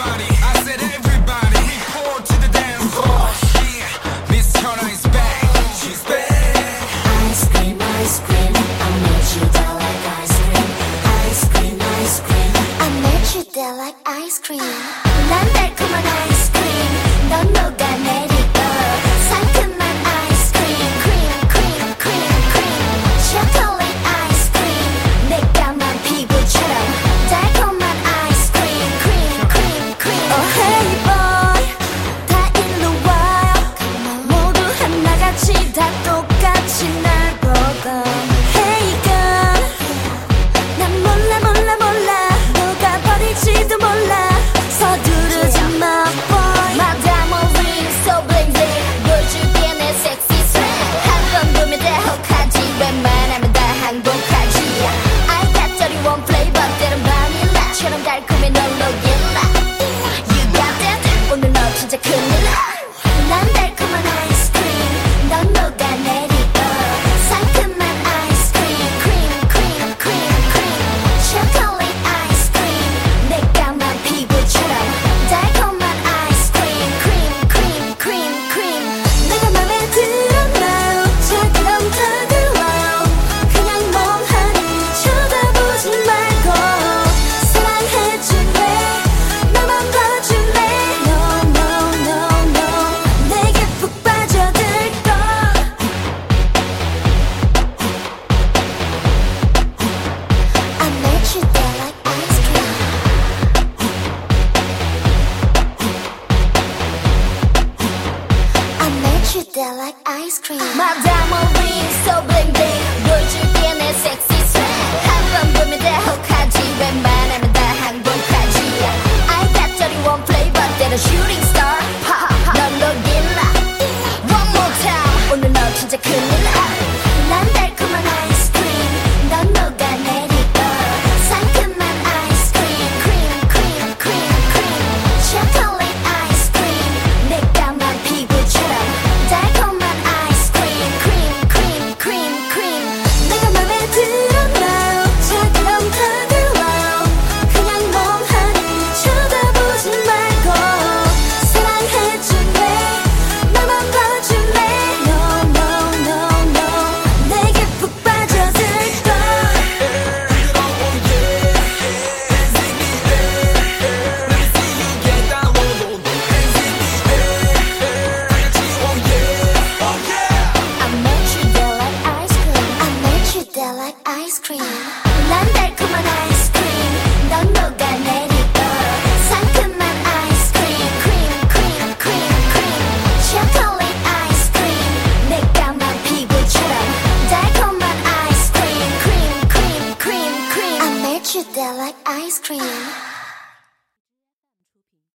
everybody. I said everybody. We poured to the dance floor. Miss back. She's back. Ice cream, ice cream. I met you like ice cream. Ice cream, ice cream. I met you like ice cream. that broke Treat them like ice cream. My diamond ring so bling bling. Burcu gene sexy. like ice cream. Like ice cream.